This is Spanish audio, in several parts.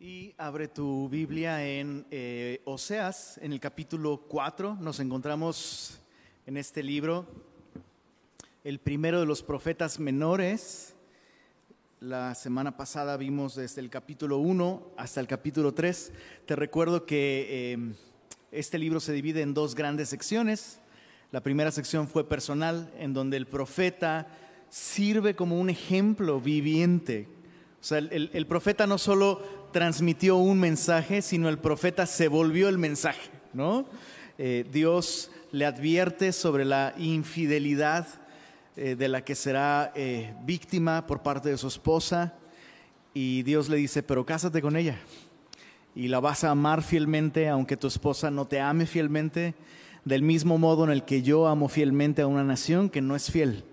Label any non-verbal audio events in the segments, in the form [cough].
Y abre tu Biblia en eh, Oseas, en el capítulo 4. Nos encontramos en este libro, el primero de los profetas menores. La semana pasada vimos desde el capítulo 1 hasta el capítulo 3. Te recuerdo que eh, este libro se divide en dos grandes secciones. La primera sección fue personal, en donde el profeta sirve como un ejemplo viviente. O sea, el profeta no solo transmitió un mensaje, sino el profeta se volvió el mensaje, ¿no? Eh, Dios le advierte sobre la infidelidad eh, de la que será eh, víctima por parte de su esposa y Dios le dice, pero cásate con ella y la vas a amar fielmente aunque tu esposa no te ame fielmente, del mismo modo en el que yo amo fielmente a una nación que no es fiel.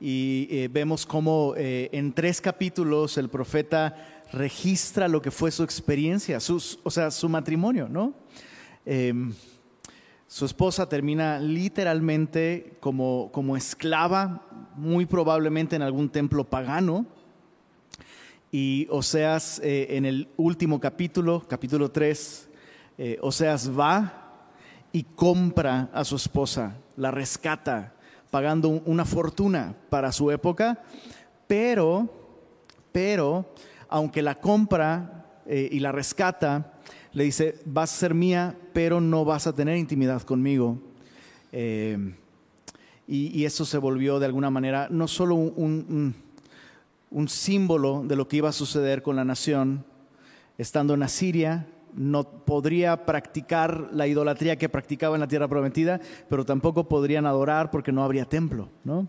Y vemos cómo en tres capítulos el profeta registra lo que fue su experiencia, o sea, su matrimonio, ¿no? Em, su esposa termina literalmente como, como esclava, muy probablemente en algún templo pagano. Y Oseas, eh, en el último capítulo, capítulo 3, eh, Oseas va y compra a su esposa, la rescata, pagando una fortuna para su época, pero, pero aunque la compra eh, y la rescata, le dice, vas a ser mía, pero no vas a tener intimidad conmigo. Eh, y, eso se volvió de alguna manera no solo un, símbolo de lo que iba a suceder con la nación, estando en Asiria, no podría practicar la idolatría que practicaba en la tierra prometida, pero tampoco podrían adorar porque no habría templo, ¿no?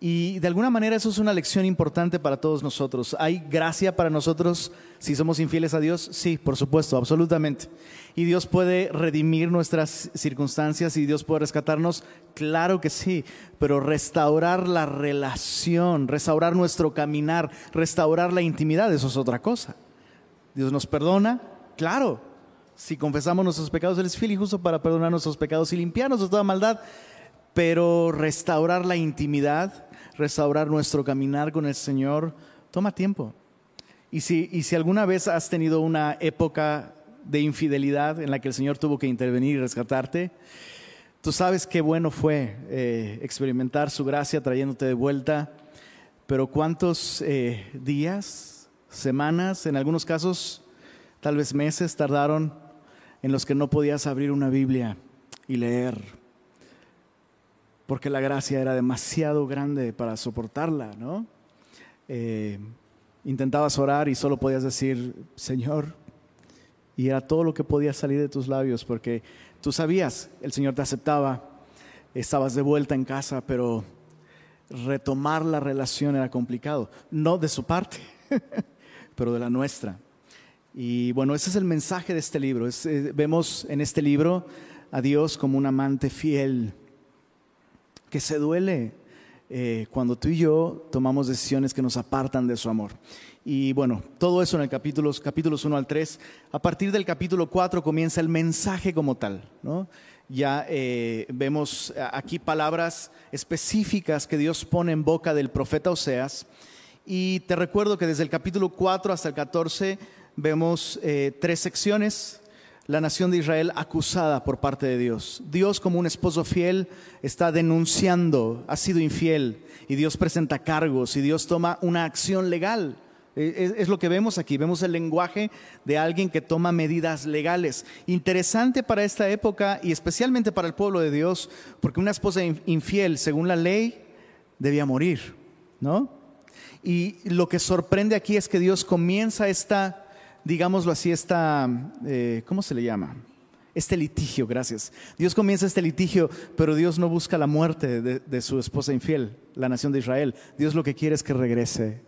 Y de alguna manera eso es una lección importante para todos nosotros. ¿Hay gracia para nosotros si somos infieles a Dios? Sí, por supuesto, absolutamente. ¿Y Dios puede redimir nuestras circunstancias y Dios puede rescatarnos? Claro que sí, pero restaurar la relación, restaurar nuestro caminar, restaurar la intimidad, eso es otra cosa. Dios nos perdona, claro. Si confesamos nuestros pecados, Él es fiel y justo para perdonar nuestros pecados y limpiarnos de toda maldad, pero restaurar la intimidad restaurar nuestro caminar con el Señor toma tiempo. Y si, y si alguna vez has tenido una época de infidelidad en la que el Señor tuvo que intervenir y rescatarte, tú sabes qué bueno fue eh, experimentar su gracia trayéndote de vuelta, pero cuántos eh, días, semanas, en algunos casos, tal vez meses tardaron en los que no podías abrir una Biblia y leer porque la gracia era demasiado grande para soportarla, ¿no? Eh, intentabas orar y solo podías decir, Señor, y era todo lo que podía salir de tus labios, porque tú sabías, el Señor te aceptaba, estabas de vuelta en casa, pero retomar la relación era complicado, no de su parte, [laughs] pero de la nuestra. Y bueno, ese es el mensaje de este libro. Eh, vemos en este libro a Dios como un amante fiel, que se duele eh, cuando tú y yo tomamos decisiones que nos apartan de su amor. Y bueno, todo eso en el capítulo, capítulos 1 al 3. A partir del capítulo 4 comienza el mensaje como tal. ¿no? Ya eh, vemos aquí palabras específicas que Dios pone en boca del profeta Oseas. Y te recuerdo que desde el capítulo 4 hasta el 14 vemos eh, tres secciones la nación de Israel acusada por parte de Dios. Dios como un esposo fiel está denunciando, ha sido infiel y Dios presenta cargos y Dios toma una acción legal. E, es, lo que vemos aquí, vemos el lenguaje de alguien que toma medidas legales. Interesante para esta época y especialmente para el pueblo de Dios, porque una esposa infiel, según la ley, debía morir, ¿no? Y lo que sorprende aquí es que Dios comienza esta digámoslo así, esta, eh, ¿cómo se le llama? Este litigio, gracias. Dios comienza este litigio, pero Dios no busca la muerte de, su esposa infiel, la nación de Israel. Dios lo que quiere es que regrese.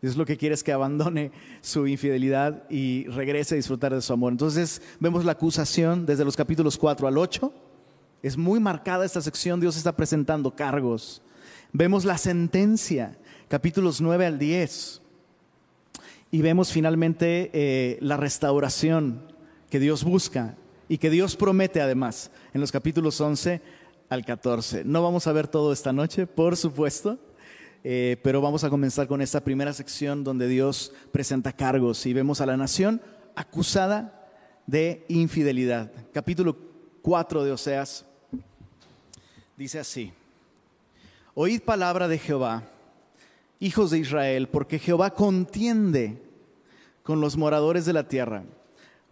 Dios lo que quiere es que abandone su infidelidad y regrese a disfrutar de su amor. Entonces vemos la acusación desde los capítulos 4 al 8. Es muy marcada esta sección, Dios está presentando cargos. Vemos la sentencia, capítulos 9 al 10 y vemos finalmente eh, la restauración que Dios busca y que Dios promete además en los capítulos 11 al 14. No vamos a ver todo esta noche, por supuesto. eh, pero vamos a comenzar con esta primera sección donde Dios presenta cargos y vemos a la nación acusada de infidelidad. Capítulo 4 de Oseas dice así, oíd palabra de Jehová, hijos de Israel, porque Jehová contiende con los moradores de la tierra,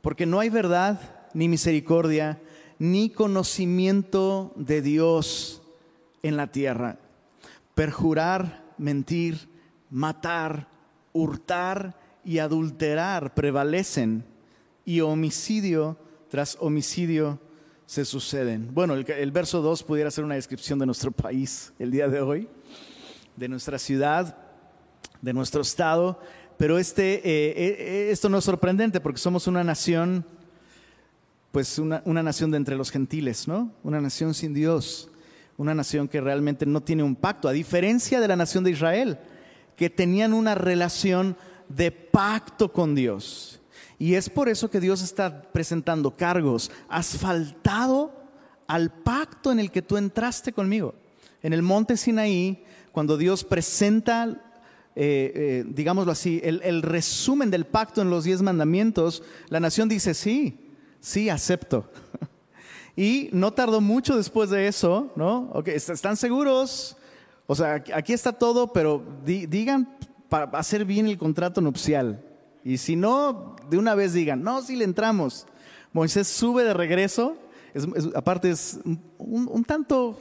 porque no hay verdad ni misericordia ni conocimiento de Dios en la tierra. Perjurar, mentir, matar, hurtar y adulterar prevalecen y homicidio tras homicidio se suceden. Bueno, el, verso 2 pudiera ser una descripción de nuestro país el día de hoy, de nuestra ciudad, de nuestro estado, pero este, eh, eh, esto no es sorprendente porque somos una nación pues una, nación de entre los gentiles, ¿no? Una nación sin Dios, una nación que realmente no tiene un pacto, a diferencia de la nación de Israel, que tenían una relación de pacto con Dios. Y es por eso que Dios está presentando cargos. Has faltado al pacto en el que tú entraste conmigo. En el monte Sinaí, cuando Dios presenta, eh, eh, digámoslo así, el, resumen del pacto en los diez mandamientos, la nación dice, sí, sí, acepto. [laughs] Y no tardó mucho después de eso, ¿no? ¿Están seguros? O sea, aquí está todo, pero digan para hacer bien el contrato nupcial. Y si no, de una vez digan, no, sí le entramos. Moisés sube de regreso, aparte es un, tanto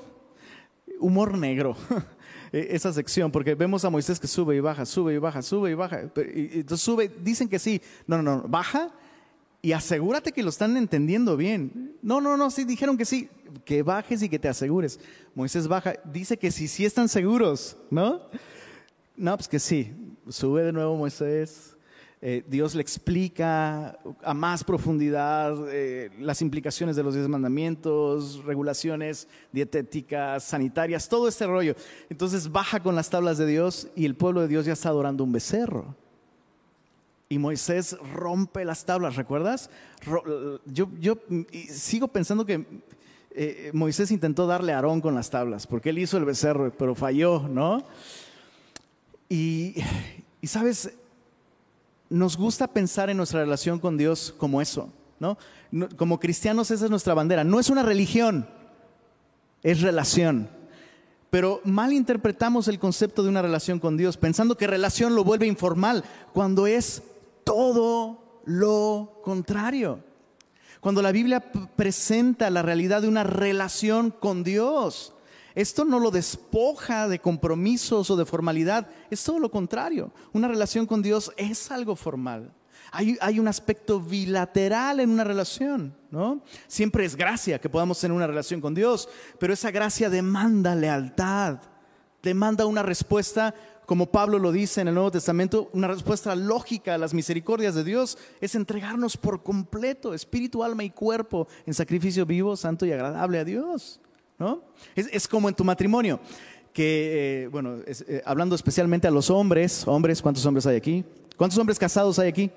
humor negro [laughs] esa sección, porque vemos a Moisés que sube y baja, sube y baja, sube y baja. Entonces sube, dicen que sí, no, no, no, baja y asegúrate que lo están entendiendo bien. No, no, no, sí dijeron que sí, que bajes y que te asegures. Moisés baja, dice que sí, sí están seguros, ¿no? No, pues que sí. Sube de nuevo Moisés. Eh, Dios le explica a más profundidad eh, las implicaciones de los diez mandamientos, regulaciones dietéticas, sanitarias, todo este rollo. Entonces baja con las tablas de Dios y el pueblo de Dios ya está adorando un becerro y Moisés rompe las tablas, ¿recuerdas? Yo, yo sigo pensando que eh, Moisés intentó darle a Aarón con las tablas, porque él hizo el becerro, pero falló, ¿no? Y, y sabes, nos gusta pensar en nuestra relación con Dios como eso, ¿no? Como cristianos esa es nuestra bandera. No es una religión, es relación. Pero mal interpretamos el concepto de una relación con Dios, pensando que relación lo vuelve informal, cuando es todo lo contrario. Cuando la Biblia presenta la realidad de una relación con Dios, esto no lo despoja de compromisos o de formalidad, es todo lo contrario. Una relación con Dios es algo formal. Hay, hay, un aspecto bilateral en una relación, ¿no? Siempre es gracia que podamos tener una relación con Dios, pero esa gracia demanda lealtad, demanda una respuesta como Pablo lo dice en el Nuevo Testamento, una respuesta lógica a las misericordias de Dios es entregarnos por completo, espíritu, alma y cuerpo, en sacrificio vivo, santo y agradable a Dios. ¿No? Es, como en tu matrimonio, que, eh, bueno, eh, hablando especialmente a los hombres, hombres, ¿cuántos hombres hay aquí? ¿Cuántos hombres casados hay aquí?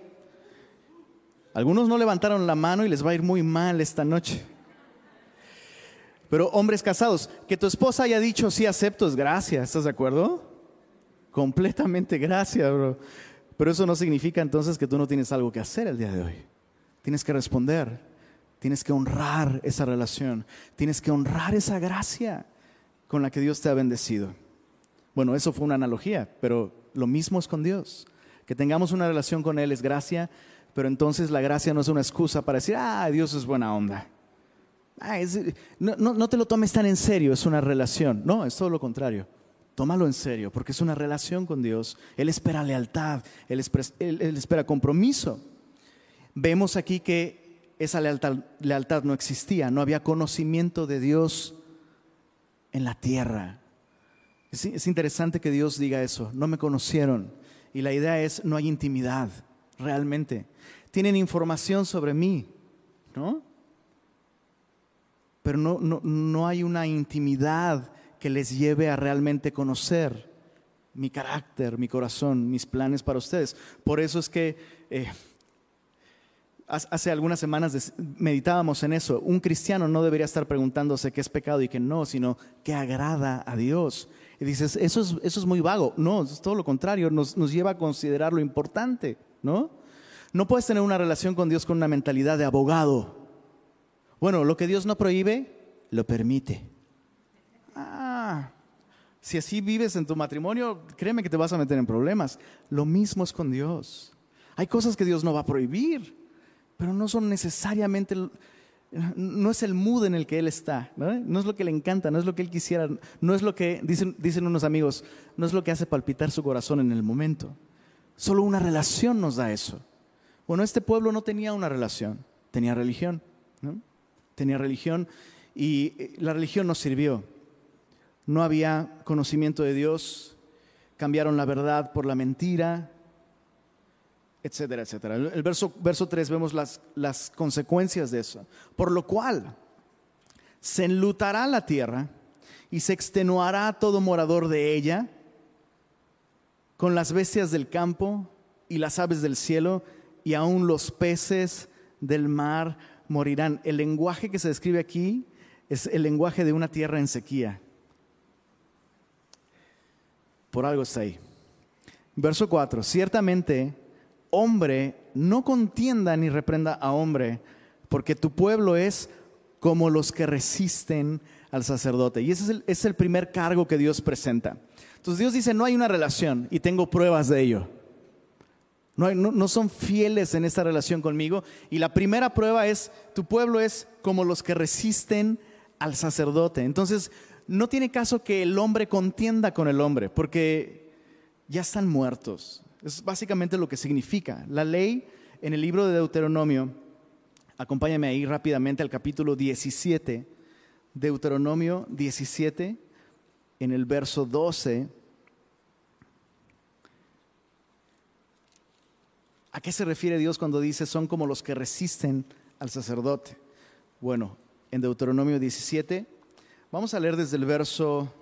Algunos no levantaron la mano y les va a ir muy mal esta noche. Pero hombres casados, que tu esposa haya dicho sí acepto es gracia, ¿estás de acuerdo? Completamente gracias, bro. Pero eso no significa entonces que tú no tienes algo que hacer el día de hoy. Tienes que responder, tienes que honrar esa relación, tienes que honrar esa gracia con la que Dios te ha bendecido. Bueno, eso fue una analogía, pero lo mismo es con Dios. Que tengamos una relación con Él es gracia, pero entonces la gracia no es una excusa para decir, ah, Dios es buena onda. Ah, no, no te lo tomes tan en serio, es una relación. No, es todo lo contrario. Tómalo en serio, porque es una relación con Dios. Él espera lealtad, él, espera compromiso. Vemos aquí que esa lealtad, no existía, no había conocimiento de Dios en la tierra. Es, es interesante que Dios diga eso, no me conocieron. Y la idea es, no hay intimidad, realmente. Tienen información sobre mí, ¿no? Pero no, no, no hay una intimidad que les lleve a realmente conocer mi carácter, mi corazón, mis planes para ustedes. Por eso es que eh, hace algunas semanas meditábamos en eso. Un cristiano no debería estar preguntándose qué es pecado y qué no, sino qué agrada a Dios. Y dices, eso es, eso es muy vago. No, es todo lo contrario, nos, nos lleva a considerar lo importante, ¿no? No puedes tener una relación con Dios con una mentalidad de abogado. Bueno, lo que Dios no prohíbe, lo permite. Ah, si así vives en tu matrimonio, créeme que te vas a meter en problemas. Lo mismo es con Dios. Hay cosas que Dios no va a prohibir, pero no son necesariamente, no es el mood en el que Él está, ¿no? es lo que le encanta, no es lo que Él quisiera, no es lo que, dicen, dicen unos amigos, no es lo que hace palpitar su corazón en el momento. Solo una relación nos da eso. Bueno, este pueblo no tenía una relación, tenía religión, tenía religión y eh, la religión no sirvió. No había conocimiento de Dios, cambiaron la verdad por la mentira, etcétera, etcétera. El verso, verso 3 vemos las, las consecuencias de eso. Por lo cual, se enlutará la tierra y se extenuará todo morador de ella, con las bestias del campo y las aves del cielo, y aún los peces del mar morirán. El lenguaje que se describe aquí es el lenguaje de una tierra en sequía. Por algo está ahí. Verso 4. Ciertamente hombre no contienda ni reprenda a hombre, porque tu pueblo es como los que resisten al sacerdote. Y ese es el, primer cargo que Dios presenta. Entonces Dios dice, no hay una relación y tengo pruebas de ello. No, no, son fieles en esta relación conmigo. Y la primera prueba es, tu pueblo es como los que resisten al sacerdote. Entonces, no tiene caso que el hombre contienda con el hombre, porque ya están muertos. Es básicamente lo que significa. La ley en el libro de Deuteronomio, acompáñame ahí rápidamente al capítulo 17, Deuteronomio 17, en el verso 12. ¿A qué se refiere Dios cuando dice son como los que resisten al sacerdote? Bueno, en Deuteronomio 17, vamos a leer desde el verso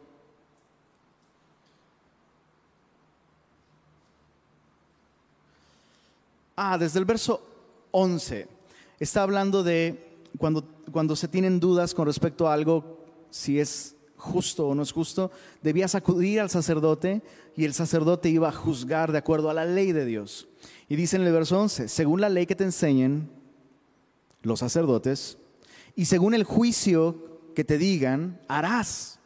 Ah, desde el verso 11. Está hablando de cuando, cuando se tienen dudas con respecto a algo, si es justo o no es justo, debías acudir al sacerdote y el sacerdote iba a juzgar de acuerdo a la ley de Dios. Y dice en el verso 11, según la ley que te enseñen los sacerdotes y según el juicio que te digan, harás.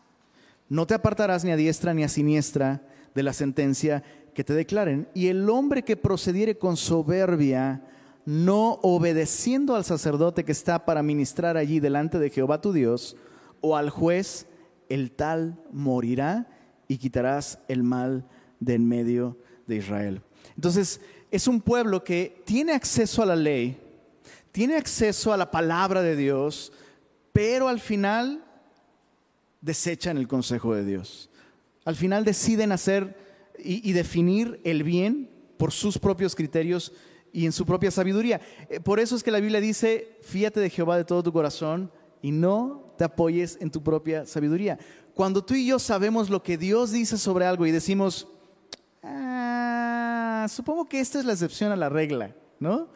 No te apartarás ni a diestra ni a siniestra de la sentencia que te declaren, y el hombre que procediere con soberbia, no obedeciendo al sacerdote que está para ministrar allí delante de Jehová tu Dios, o al juez, el tal morirá y quitarás el mal de en medio de Israel. Entonces, es un pueblo que tiene acceso a la ley, tiene acceso a la palabra de Dios, pero al final desechan el consejo de Dios. Al final deciden hacer y, definir el bien por sus propios criterios y en su propia sabiduría. Eh, por eso es que la Biblia dice, fíate de Jehová de todo tu corazón y no te apoyes en tu propia sabiduría. Cuando tú y yo sabemos lo que Dios dice sobre algo y decimos, ah, supongo que esta es la excepción a la regla, ¿no?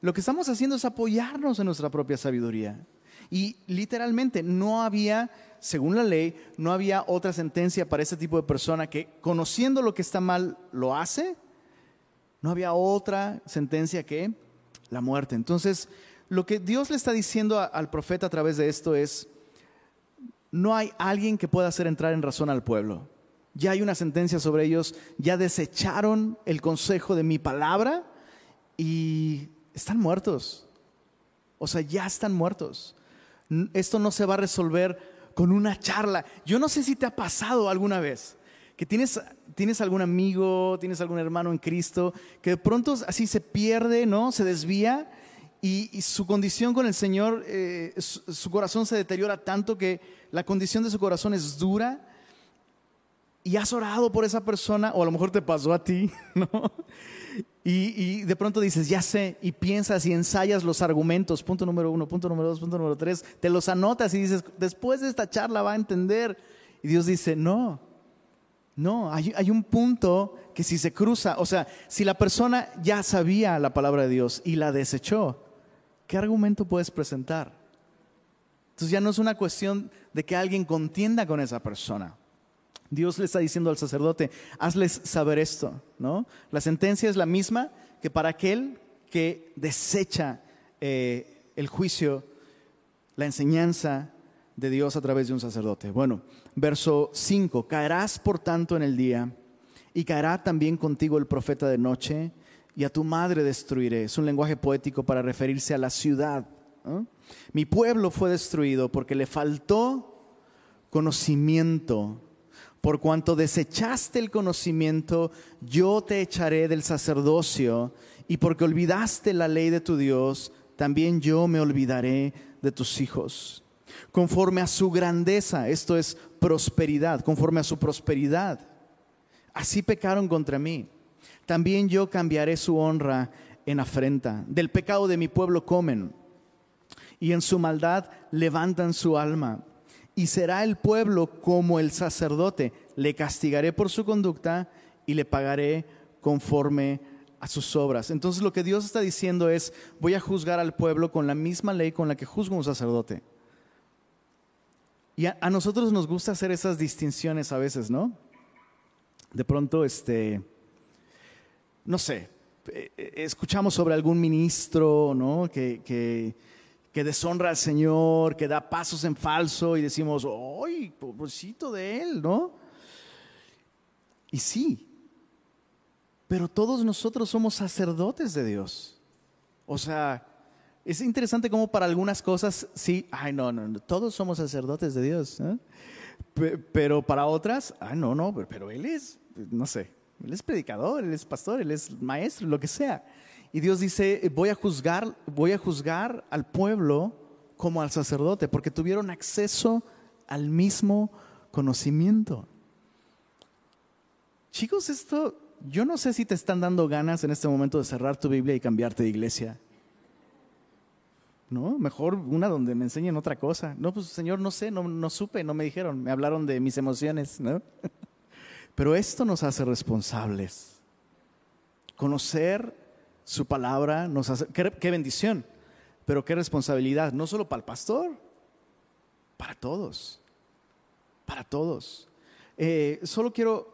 Lo que estamos haciendo es apoyarnos en nuestra propia sabiduría. Y literalmente no había según la ley, no había otra sentencia para ese tipo de persona que conociendo lo que está mal lo hace. No había otra sentencia que la muerte. Entonces, lo que Dios le está diciendo al profeta a través de esto es, no hay alguien que pueda hacer entrar en razón al pueblo. Ya hay una sentencia sobre ellos, ya desecharon el consejo de mi palabra y están muertos. O sea, ya están muertos. Esto no se va a resolver con una charla. Yo no sé si te ha pasado alguna vez que tienes, tienes algún amigo, tienes algún hermano en Cristo, que de pronto así se pierde, ¿no? Se desvía y, su condición con el Señor, eh, su, corazón se deteriora tanto que la condición de su corazón es dura y has orado por esa persona, o a lo mejor te pasó a ti, [laughs] ¿no? Y, de pronto dices, ya sé, y piensas y ensayas los argumentos, punto número uno, punto número dos, punto número tres, te los anotas y dices, después de esta charla va a entender. Y Dios dice, no, no, hay, hay un punto que si se cruza, o sea, si la persona ya sabía la palabra de Dios y la desechó, ¿qué argumento puedes presentar? Entonces ya no es una cuestión de que alguien contienda con esa persona. Dios le está diciendo al sacerdote, hazles saber esto, ¿no? La sentencia es la misma que para aquel que desecha eh, el juicio, la enseñanza de Dios a través de un sacerdote. Bueno, verso 5, caerás por tanto en el día y caerá también contigo el profeta de noche y a tu madre destruiré. Es un lenguaje poético para referirse a la ciudad. Mi pueblo fue destruido porque le faltó conocimiento. Por cuanto desechaste el conocimiento, yo te echaré del sacerdocio, y porque olvidaste la ley de tu Dios, también yo me olvidaré de tus hijos. Conforme a su grandeza, esto es prosperidad, conforme a su prosperidad, así pecaron contra mí. También yo cambiaré su honra en afrenta. Del pecado de mi pueblo comen y en su maldad levantan su alma. Y será el pueblo como el sacerdote. Le castigaré por su conducta y le pagaré conforme a sus obras. Entonces lo que Dios está diciendo es, voy a juzgar al pueblo con la misma ley con la que juzgo un sacerdote. Y a, a nosotros nos gusta hacer esas distinciones a veces, ¿no? De pronto, este, no sé, eh, eh, escuchamos sobre algún ministro, ¿no? Que, que, que, deshonra al Señor, que da pasos en falso y decimos, ¡ay, pobrecito de él, ¿no? Y sí, pero todos nosotros somos sacerdotes de Dios. O sea, es interesante cómo para algunas cosas, sí, ay, no, no, todos somos sacerdotes de Dios. Pero para otras, ay, no, no, pero Él es, no sé, él es predicador, él es pastor, él es maestro, lo que sea. Y Dios dice, voy a juzgar, voy a juzgar al pueblo como al sacerdote, porque tuvieron acceso al mismo conocimiento. Chicos, esto, yo no sé si te están dando ganas en este momento de cerrar tu Biblia y cambiarte de iglesia. ¿No? Mejor una donde me enseñen otra cosa. No, pues Señor, no sé, no, no supe, no me dijeron, me hablaron de mis emociones, ¿no? [laughs] Pero esto nos hace responsables. Conocer su palabra nos hace, qué, bendición, pero qué responsabilidad, no solo para el pastor, para todos, para todos. Eh, solo quiero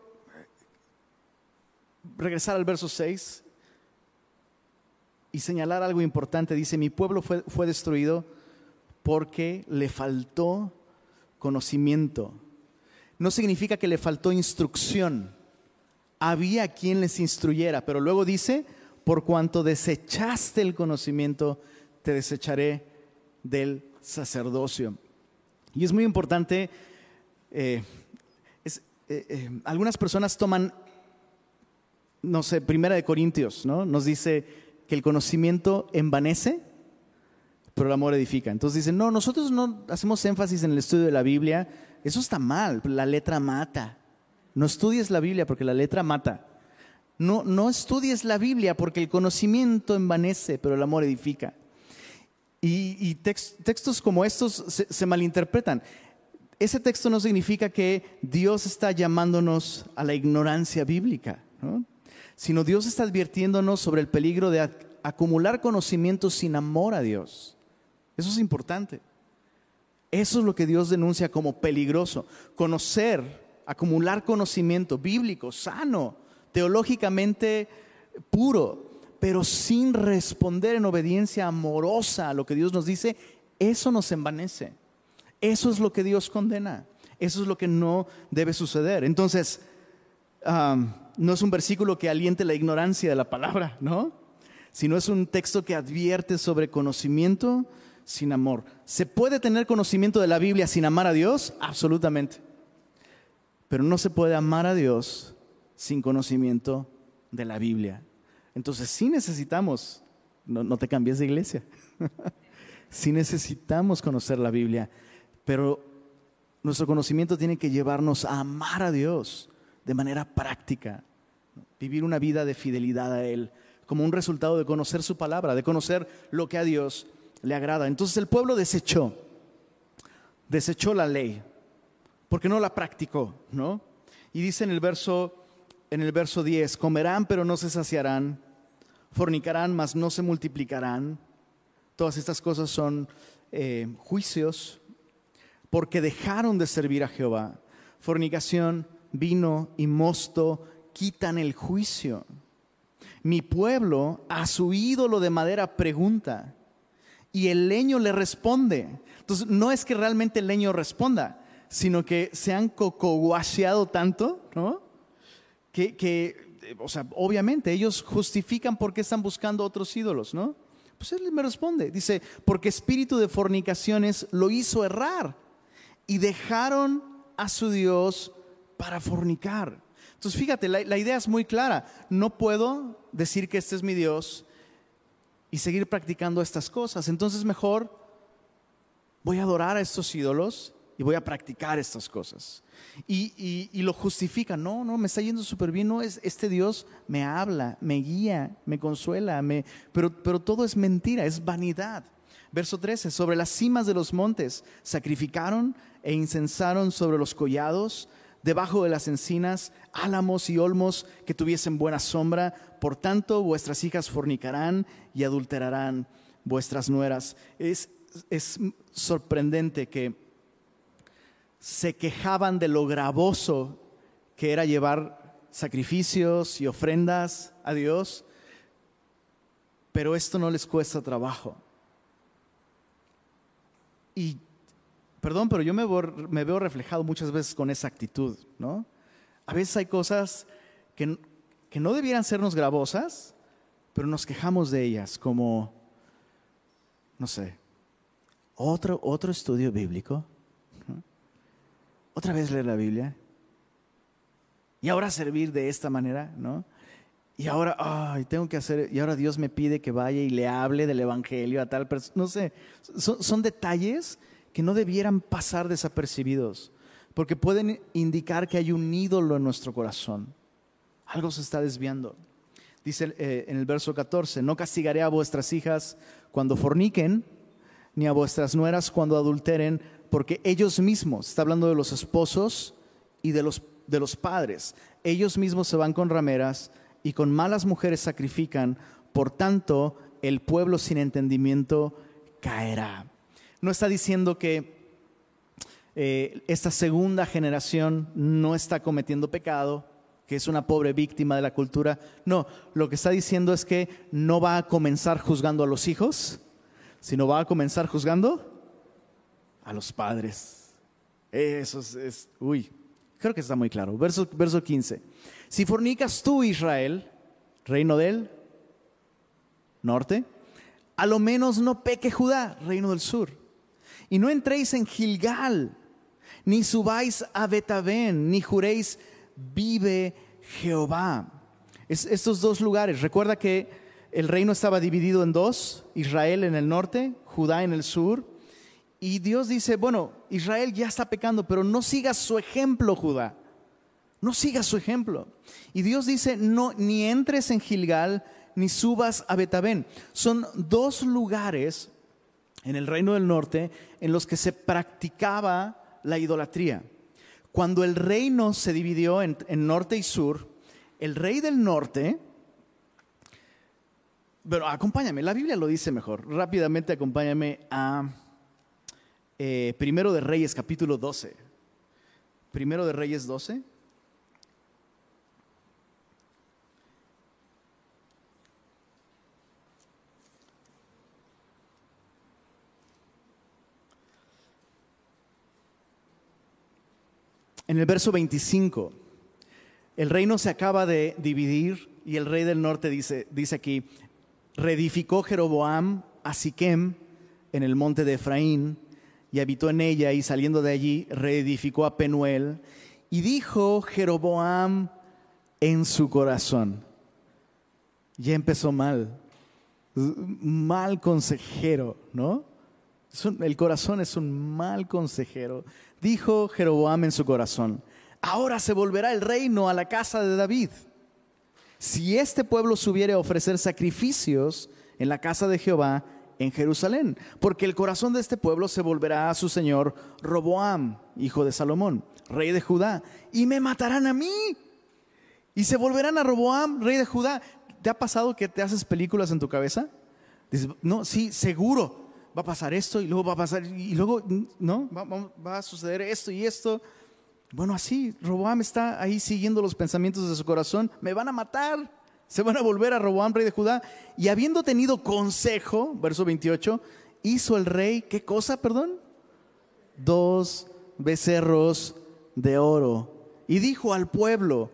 regresar al verso 6 y señalar algo importante. Dice, mi pueblo fue, fue destruido porque le faltó conocimiento no significa que le faltó instrucción. Había quien les instruyera, pero luego dice, por cuanto desechaste el conocimiento, te desecharé del sacerdocio. Y es muy importante, eh, eh, eh, algunas personas toman, no sé, Primera de Corintios, ¿no? Nos dice que el conocimiento envanece, pero el amor edifica. Entonces dicen, no, nosotros no hacemos énfasis en el estudio de la Biblia, eso está mal, la letra mata. No estudies la Biblia porque la letra mata. No, no estudies la Biblia porque el conocimiento envanece, pero el amor edifica. Y, textos como estos se, malinterpretan. Ese texto no significa que Dios está llamándonos a la ignorancia bíblica, sino Dios está advirtiéndonos sobre el peligro de acumular conocimiento sin amor a Dios. Eso es importante. Eso es lo que Dios denuncia como peligroso. Conocer, acumular conocimiento bíblico, sano, teológicamente puro, pero sin responder en obediencia amorosa a lo que Dios nos dice, eso nos envanece. Eso es lo que Dios condena. Eso es lo que no debe suceder. Entonces, no es un versículo que aliente la ignorancia de la palabra, ¿no? Sino es un texto que advierte sobre conocimiento sin amor. ¿Se puede tener conocimiento de la Biblia sin amar a Dios? Absolutamente. Pero no se puede amar a Dios sin conocimiento de la Biblia. Entonces sí necesitamos, no, te cambies de iglesia, [laughs] sí necesitamos conocer la Biblia, pero nuestro conocimiento tiene que llevarnos a amar a Dios de manera práctica, vivir una vida de fidelidad a Él, como un resultado de conocer su palabra, de conocer lo que a Dios le agrada. Entonces el pueblo desechó, desechó la ley, porque no la practicó, ¿no? Y dice en el verso, en el verso 10, comerán pero no se saciarán, fornicarán mas no se multiplicarán. Todas estas cosas son eh, juicios porque dejaron de servir a Jehová. Fornicación, vino y mosto quitan el juicio. Mi pueblo a su ídolo de madera pregunta y el leño le responde. Entonces, no es que realmente el leño responda, sino que se han cocoguaseado tanto, ¿no? Que, que, o sea, obviamente ellos justifican por qué están buscando otros ídolos, ¿no? Pues él me responde, dice, porque espíritu de fornicaciones lo hizo errar y dejaron a su Dios para fornicar. Entonces, fíjate, la, la idea es muy clara. No puedo decir que este es mi Dios y seguir practicando estas cosas. Entonces mejor voy a adorar a estos ídolos y voy a practicar estas cosas. Y, lo justifica, no, no, me está yendo súper bien, no, es, este Dios me habla, me guía, me consuela, me, pero, pero todo es mentira, es vanidad. Verso 13, sobre las cimas de los montes sacrificaron e incensaron sobre los collados, debajo de las encinas, álamos y olmos que tuviesen buena sombra. Por tanto, vuestras hijas fornicarán y adulterarán vuestras nueras. Es, es sorprendente que se quejaban de lo gravoso que era llevar sacrificios y ofrendas a Dios, pero esto no les cuesta trabajo. Y perdón, pero yo me veo, reflejado muchas veces con esa actitud, ¿no? A veces hay cosas que, que no debieran sernos gravosas, pero nos quejamos de ellas, como, no sé, otro, otro estudio bíblico, otra vez leer la Biblia, y ahora servir de esta manera, ¿no? Y ahora, ay, tengo que hacer, y ahora Dios me pide que vaya y le hable del Evangelio a tal persona, no sé, son detalles que no debieran pasar desapercibidos, porque pueden indicar que hay un ídolo en nuestro corazón. Algo se está desviando. Dice eh, en el verso 14, no castigaré a vuestras hijas cuando forniquen, ni a vuestras nueras cuando adulteren, porque ellos mismos, está hablando de los esposos y de los, de los padres, ellos mismos se van con rameras y con malas mujeres sacrifican, por tanto el pueblo sin entendimiento caerá no está diciendo que eh, esta segunda generación no está cometiendo pecado, que es una pobre víctima de la cultura. No, lo que está diciendo es que no va a comenzar juzgando a los hijos, sino va a comenzar juzgando a los padres. Eso es, uy, creo que está muy claro. Verso, verso 15. Si fornicas tú, Israel, reino del norte, a lo menos no peque Judá, reino del sur. Y no entréis en Gilgal, ni subáis a Betabén, ni juréis, vive Jehová. estos dos lugares, recuerda que el reino estaba dividido en dos, Israel en el norte, Judá en el sur. Y Dios dice, bueno, Israel ya está pecando, pero no sigas su ejemplo, Judá. No sigas su ejemplo. Y Dios dice, no, ni entres en Gilgal, ni subas a Betabén. Son dos lugares en el reino del norte en los que se practicaba la idolatría. Cuando el reino se dividió en, norte y sur, el rey del norte, pero acompáñame, la Biblia lo dice mejor, rápidamente acompáñame a eh, Primero de Reyes capítulo 12. Primero de Reyes 12. En el verso 25, el reino se acaba de dividir y el rey del norte dice, dice aquí, reedificó Jeroboam a Siquem en el monte de Efraín y habitó en ella y saliendo de allí reedificó a Penuel y dijo Jeroboam en su corazón, ya empezó mal, mal consejero, ¿no? El corazón es un mal consejero. Dijo Jeroboam en su corazón, ahora se volverá el reino a la casa de David. Si este pueblo subiere a ofrecer sacrificios en la casa de Jehová en Jerusalén, porque el corazón de este pueblo se volverá a su señor Roboam, hijo de Salomón, rey de Judá, y me matarán a mí. Y se volverán a Roboam, rey de Judá. ¿Te ha pasado que te haces películas en tu cabeza? Dices, no, sí, seguro va a pasar esto y luego va a pasar y luego, ¿no? Va, a suceder esto y esto. Bueno, así, Roboam está ahí siguiendo los pensamientos de su corazón. Me van a matar. Se van a volver a Roboam, rey de Judá. Y habiendo tenido consejo, verso 28, hizo el rey, ¿qué cosa, perdón? Dos becerros de oro. Y dijo al pueblo,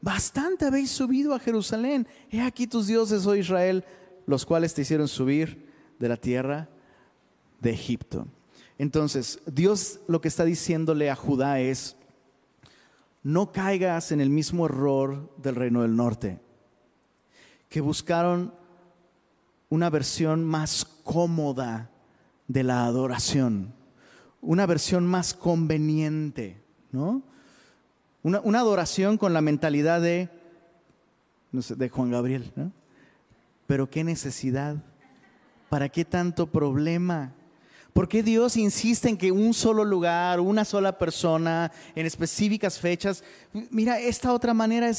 bastante habéis subido a Jerusalén. He aquí tus dioses, oh Israel, los cuales te hicieron subir de la tierra de Egipto. Entonces, Dios lo que está diciéndole a Judá es, no caigas en el mismo error del reino del norte, que buscaron una versión más cómoda de la adoración, una versión más conveniente, ¿no? Una, una adoración con la mentalidad de, no sé, de Juan Gabriel, ¿no? Pero qué necesidad, ¿para qué tanto problema? ¿Por qué Dios insiste en que un solo lugar, una sola persona, en específicas fechas? Mira, esta otra manera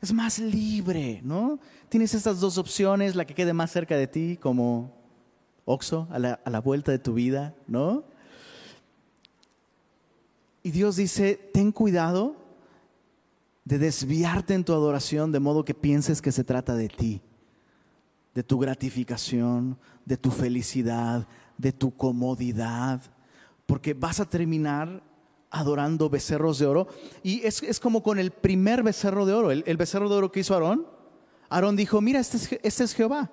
es, más libre, ¿no? Tienes estas dos opciones, la que quede más cerca de ti, como Oxo, a la, a la vuelta de tu vida, ¿no? Y Dios dice, ten cuidado de desviarte en tu adoración de modo que pienses que se trata de ti, de tu gratificación, de tu felicidad, de tu comodidad, porque vas a terminar adorando becerros de oro. Y es, como con el primer becerro de oro, el, becerro de oro que hizo Aarón. Aarón dijo, mira, este es, este es, Jehová.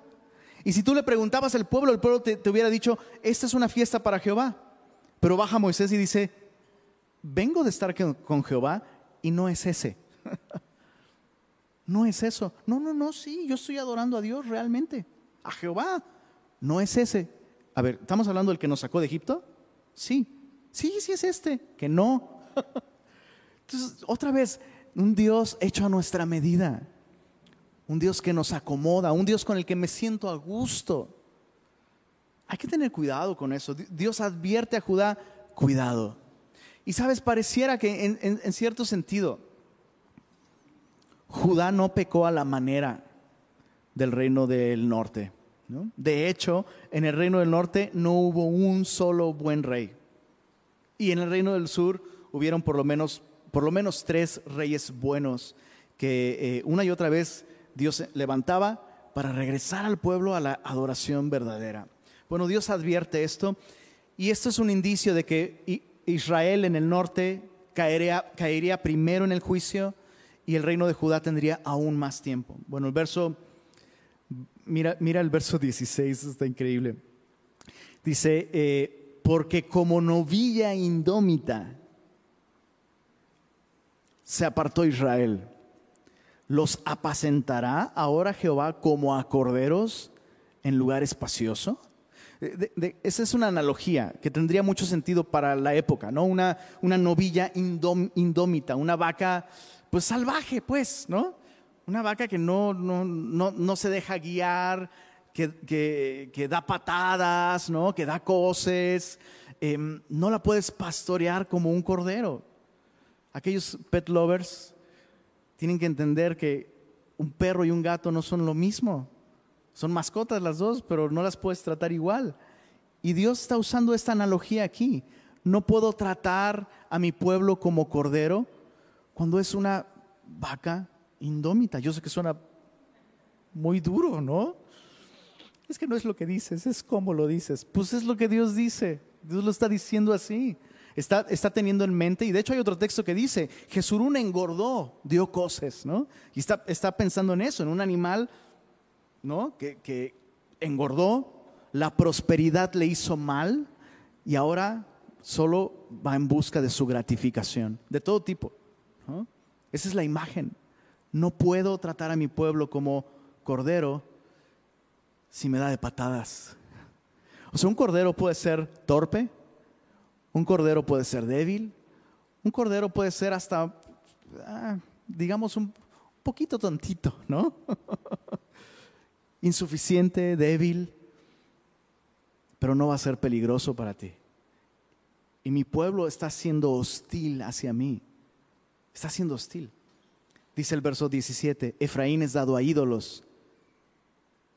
Y si tú le preguntabas al pueblo, el pueblo te, te hubiera dicho, esta es una fiesta para Jehová. Pero baja Moisés y dice, vengo de estar con Jehová y no es ese. [laughs] no es eso. No, no, no, sí, yo estoy adorando a Dios realmente, a Jehová. No es ese. A ver, ¿estamos hablando del que nos sacó de Egipto? Sí, sí, sí es este, que no. Entonces, otra vez, un Dios hecho a nuestra medida, un Dios que nos acomoda, un Dios con el que me siento a gusto. Hay que tener cuidado con eso. Dios advierte a Judá, cuidado. Y sabes, pareciera que en, cierto sentido, Judá no pecó a la manera del reino del norte. De hecho, en el reino del norte no hubo un solo buen rey. Y en el reino del sur hubieron por lo menos, por lo menos tres reyes buenos que eh, una y otra vez Dios levantaba para regresar al pueblo a la adoración verdadera. Bueno, Dios advierte esto y esto es un indicio de que Israel en el norte caería, caería primero en el juicio y el reino de Judá tendría aún más tiempo. Bueno, el verso Mira, mira el verso 16, está increíble. Dice, eh, porque como novilla indómita se apartó Israel, los apacentará ahora Jehová como a corderos en lugar espacioso. esa es una analogía que tendría mucho sentido para la época, ¿no? Una, una novilla indómita, una vaca pues salvaje, pues, ¿no? Una vaca que no, no, se deja guiar, que, da patadas, ¿no? que da coces. Em, no la puedes pastorear como un cordero. Aquellos pet lovers tienen que entender que un perro y un gato no son lo mismo. Son mascotas las dos, pero no las puedes tratar igual. Y Dios está usando esta analogía aquí. No puedo tratar a mi pueblo como cordero cuando es una vaca indómita. Yo sé que suena muy duro, ¿no? Es que no es lo que dices, es como lo dices. Pues es lo que Dios dice. Dios lo está diciendo así. Está, está teniendo en mente, y de hecho hay otro texto que dice, Jesurún engordó, dio coces, ¿no? Y está, está pensando en eso, en un animal, ¿no? Que, que engordó, la prosperidad le hizo mal y ahora solo va en busca de su gratificación, de todo tipo. Esa es la imagen no puedo tratar a mi pueblo como cordero si me da de patadas. O sea, un cordero puede ser torpe, un cordero puede ser débil, un cordero puede ser hasta, ah, digamos, un poquito tontito, ¿no? [laughs] Insuficiente, débil, pero no va a ser peligroso para ti. Y mi pueblo está siendo hostil hacia mí. Está siendo hostil. Dice el verso 17, Efraín es dado a ídolos.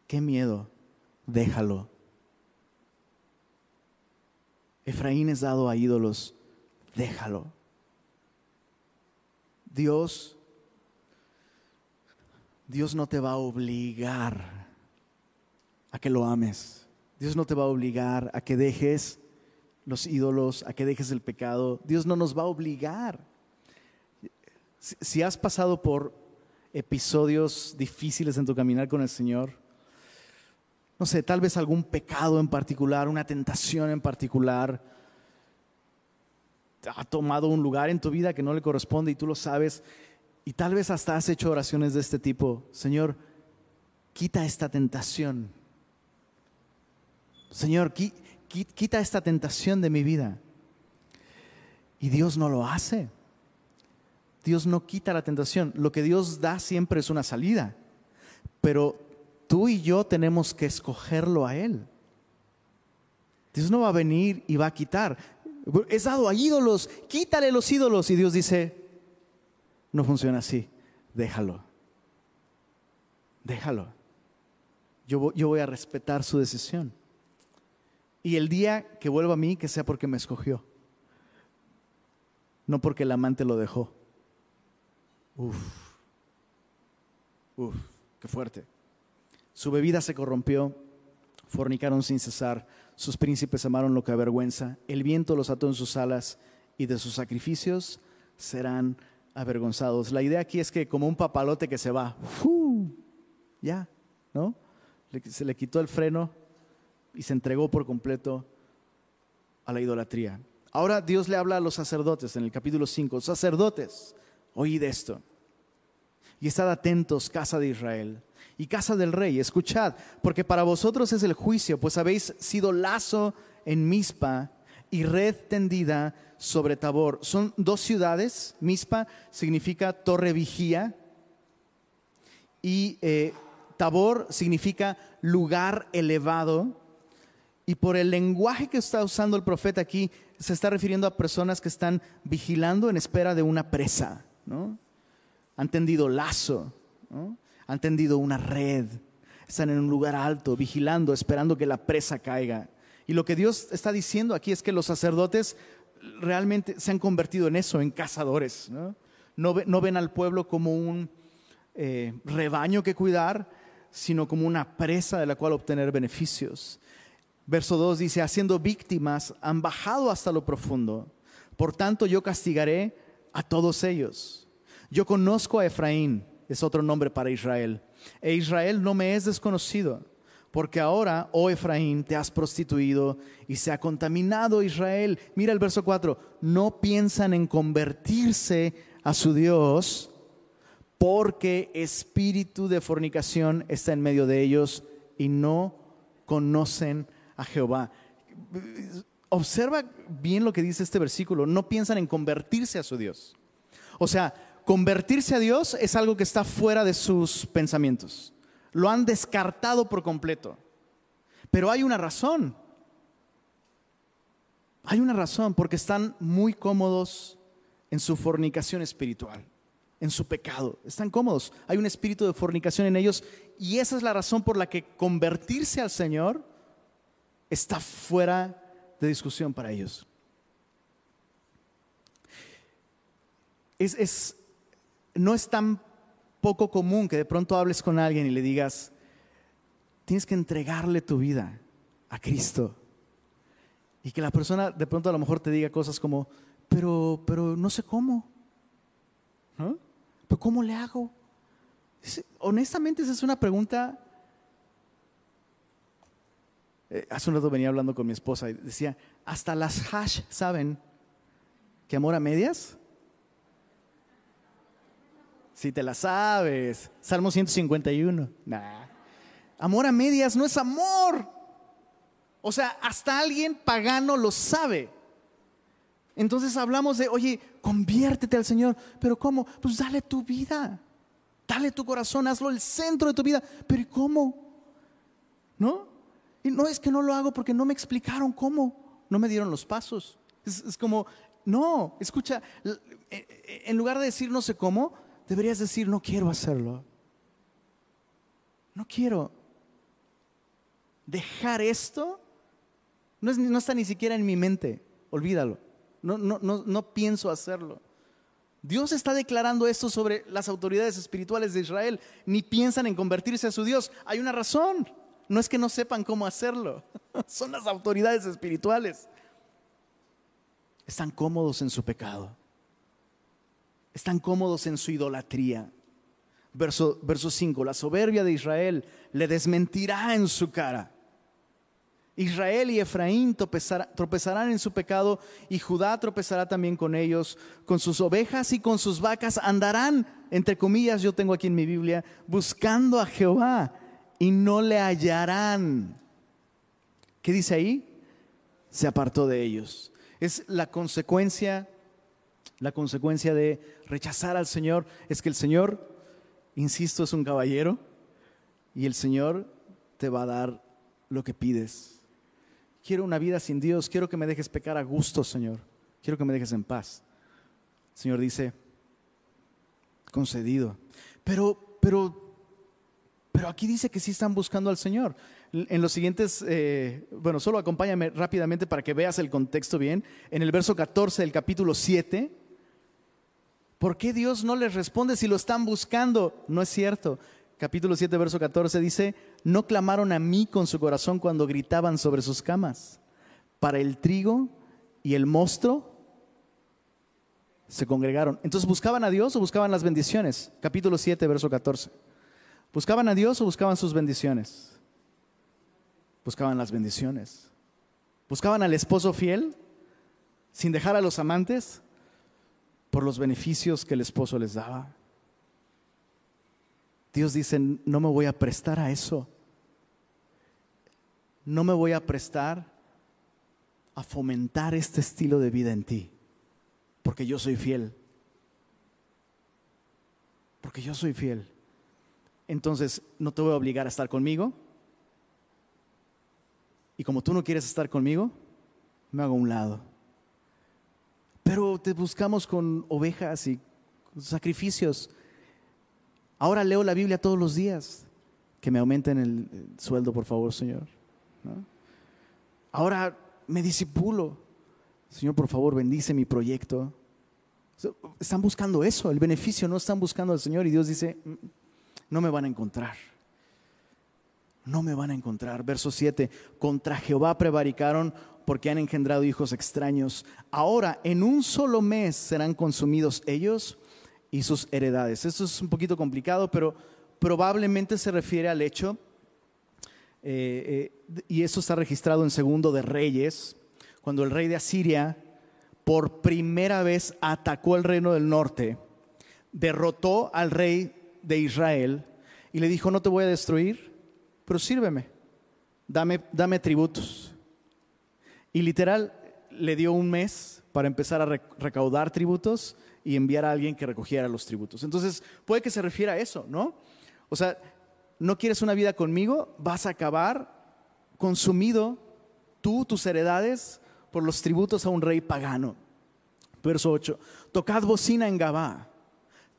Qué miedo, déjalo. Efraín es dado a ídolos, déjalo. Dios, Dios no te va a obligar a que lo ames. Dios no te va a obligar a que dejes los ídolos, a que dejes el pecado. Dios no nos va a obligar. Si has pasado por episodios difíciles en tu caminar con el Señor, no sé, tal vez algún pecado en particular, una tentación en particular, ha tomado un lugar en tu vida que no le corresponde y tú lo sabes, y tal vez hasta has hecho oraciones de este tipo, Señor, quita esta tentación. Señor, quita esta tentación de mi vida. Y Dios no lo hace. Dios no quita la tentación. Lo que Dios da siempre es una salida. Pero tú y yo tenemos que escogerlo a Él. Dios no va a venir y va a quitar. Es dado a ídolos, quítale los ídolos. Y Dios dice, no funciona así, déjalo. Déjalo. Yo, yo voy a respetar su decisión. Y el día que vuelva a mí, que sea porque me escogió. No porque el amante lo dejó. Uf. Uf, qué fuerte. Su bebida se corrompió, fornicaron sin cesar, sus príncipes amaron lo que avergüenza, el viento los ató en sus alas y de sus sacrificios serán avergonzados. La idea aquí es que como un papalote que se va, ya, ¿no? Se le quitó el freno y se entregó por completo a la idolatría. Ahora Dios le habla a los sacerdotes en el capítulo 5, sacerdotes, oíd esto y estad atentos, casa de Israel y casa del rey, escuchad, porque para vosotros es el juicio, pues habéis sido lazo en Mispa y red tendida sobre Tabor. Son dos ciudades, Mispa significa torre vigía y eh, Tabor significa lugar elevado. Y por el lenguaje que está usando el profeta aquí, se está refiriendo a personas que están vigilando en espera de una presa. ¿no? Han tendido lazo, han tendido una red, están en un lugar alto, vigilando, esperando que la presa caiga. Y lo que Dios está diciendo aquí es que los sacerdotes realmente se han convertido en eso, en cazadores. No, ven al pueblo como un eh, rebaño que cuidar, sino como una presa de la cual obtener beneficios. Verso 2 dice, haciendo víctimas, han bajado hasta lo profundo. Por tanto, yo castigaré a todos ellos. Yo conozco a Efraín, es otro nombre para Israel, e Israel no me es desconocido, porque ahora, oh Efraín, te has prostituido y se ha contaminado Israel. Mira el verso 4, no piensan en convertirse a su Dios, porque espíritu de fornicación está en medio de ellos y no conocen a Jehová. Observa bien lo que dice este versículo, no piensan en convertirse a su Dios. O sea, Convertirse a Dios es algo que está fuera de sus pensamientos. Lo han descartado por completo. Pero hay una razón. Hay una razón porque están muy cómodos en su fornicación espiritual, en su pecado. Están cómodos. Hay un espíritu de fornicación en ellos y esa es la razón por la que convertirse al Señor está fuera de discusión para ellos. Es, es, no es tan poco común que de pronto hables con alguien y le digas, tienes que entregarle tu vida a Cristo. Y que la persona de pronto a lo mejor te diga cosas como, pero, pero no sé cómo. ¿No? ¿Pero cómo le hago? Honestamente, esa es una pregunta. Eh, hace un rato venía hablando con mi esposa y decía, hasta las hash saben que amor a medias si te la sabes. Salmo 151. Amor a medias no es amor. O sea, hasta alguien pagano lo sabe. Entonces hablamos de, oye, conviértete al Señor. Pero ¿cómo? Pues dale tu vida. Dale tu corazón, hazlo el centro de tu vida. Pero ¿y cómo? ¿No? Y no es que no lo hago porque no me explicaron cómo. No me dieron los pasos. Es, es como, no, escucha, en lugar de decir no sé cómo, deberías decir, no quiero hacerlo. No quiero dejar esto. No, está ni siquiera en mi mente, olvídalo. No, no, no, no pienso hacerlo. Dios está declarando esto sobre las autoridades espirituales de Israel. Ni piensan en convertirse a su Dios. Hay una razón. No es que no sepan cómo hacerlo. [laughs] Son las autoridades espirituales. Están cómodos en su pecado. Están cómodos en su idolatría. Verso, verso 5. La soberbia de Israel le desmentirá en su cara. Israel y Efraín tropezarán en su pecado y Judá tropezará también con ellos. Con sus ovejas y con sus vacas andarán, entre comillas, yo tengo aquí en mi Biblia, buscando a Jehová y no le hallarán. ¿Qué dice ahí? Se apartó de ellos. Es la consecuencia, la consecuencia de rechazar al Señor, es que el Señor, insisto, es un caballero y el Señor te va a dar lo que pides quiero una vida sin Dios, quiero que me dejes pecar a gusto, Señor, quiero que me dejes en paz. El Señor dice, concedido. Pero, pero, pero aquí dice que sí están buscando al Señor. En los siguientes, eh, bueno, solo acompáñame rápidamente para que veas el contexto bien. En el verso 14 del capítulo 7, ¿por qué Dios no les responde si lo están buscando? No es cierto capítulo 7, verso 14 dice, no clamaron a mí con su corazón cuando gritaban sobre sus camas. Para el trigo y el mosto se congregaron. Entonces, ¿buscaban a Dios o buscaban las bendiciones? Capítulo 7, verso 14. ¿Buscaban a Dios o buscaban sus bendiciones? Buscaban las bendiciones. ¿Buscaban al esposo fiel sin dejar a los amantes por los beneficios que el esposo les daba? Dios dice, no me voy a prestar a eso. No me voy a prestar a fomentar este estilo de vida en ti, porque yo soy fiel. Porque yo soy fiel. Entonces, no te voy a obligar a estar conmigo. Y como tú no quieres estar conmigo, me hago a un lado. Te buscamos con ovejas y sacrificios Ahora leo la Biblia todos los días. Que me aumenten el sueldo, por favor, Señor. Ahora me disipulo. Señor, por favor, bendice mi proyecto. Están buscando eso, el beneficio, no están buscando al Señor. Y Dios dice, mm, no me van a encontrar. No me van a encontrar. Verso 7, contra Jehová prevaricaron porque han engendrado hijos extraños. Ahora, en un solo mes serán consumidos ellos y sus heredades. Esto es un poquito complicado, pero probablemente se refiere al hecho, eh, eh, y esto está registrado en Segundo de Reyes, cuando el rey de Asiria por primera vez atacó el reino del norte, derrotó al rey de Israel y le dijo, no te voy a destruir, pero sírveme, dame, dame tributos. Y literal le dio un mes para empezar a recaudar tributos y enviar a alguien que recogiera los tributos. Entonces, puede que se refiera a eso, ¿no? O sea, no quieres una vida conmigo, vas a acabar consumido tú, tus heredades, por los tributos a un rey pagano. Verso 8, tocad bocina en Gabá,